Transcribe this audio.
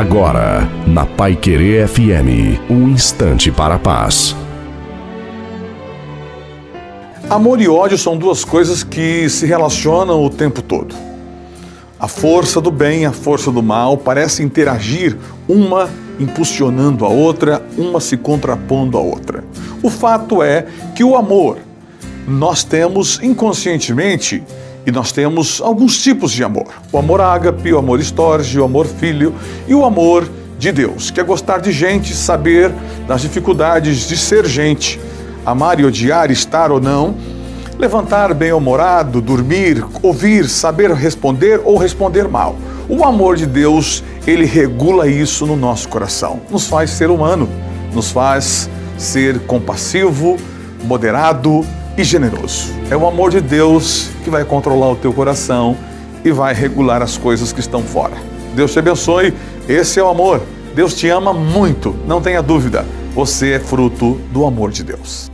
Agora, na Pai Querer FM, um instante para a paz. Amor e ódio são duas coisas que se relacionam o tempo todo. A força do bem e a força do mal parecem interagir, uma impulsionando a outra, uma se contrapondo à outra. O fato é que o amor nós temos inconscientemente e nós temos alguns tipos de amor: o amor ágape, o amor estorge, o amor filho e o amor de Deus, que é gostar de gente, saber das dificuldades de ser gente, amar e odiar, estar ou não, levantar bem-humorado, dormir, ouvir, saber responder ou responder mal. O amor de Deus, ele regula isso no nosso coração, nos faz ser humano, nos faz ser compassivo, moderado, e generoso. É o amor de Deus que vai controlar o teu coração e vai regular as coisas que estão fora. Deus te abençoe. Esse é o amor. Deus te ama muito, não tenha dúvida. Você é fruto do amor de Deus.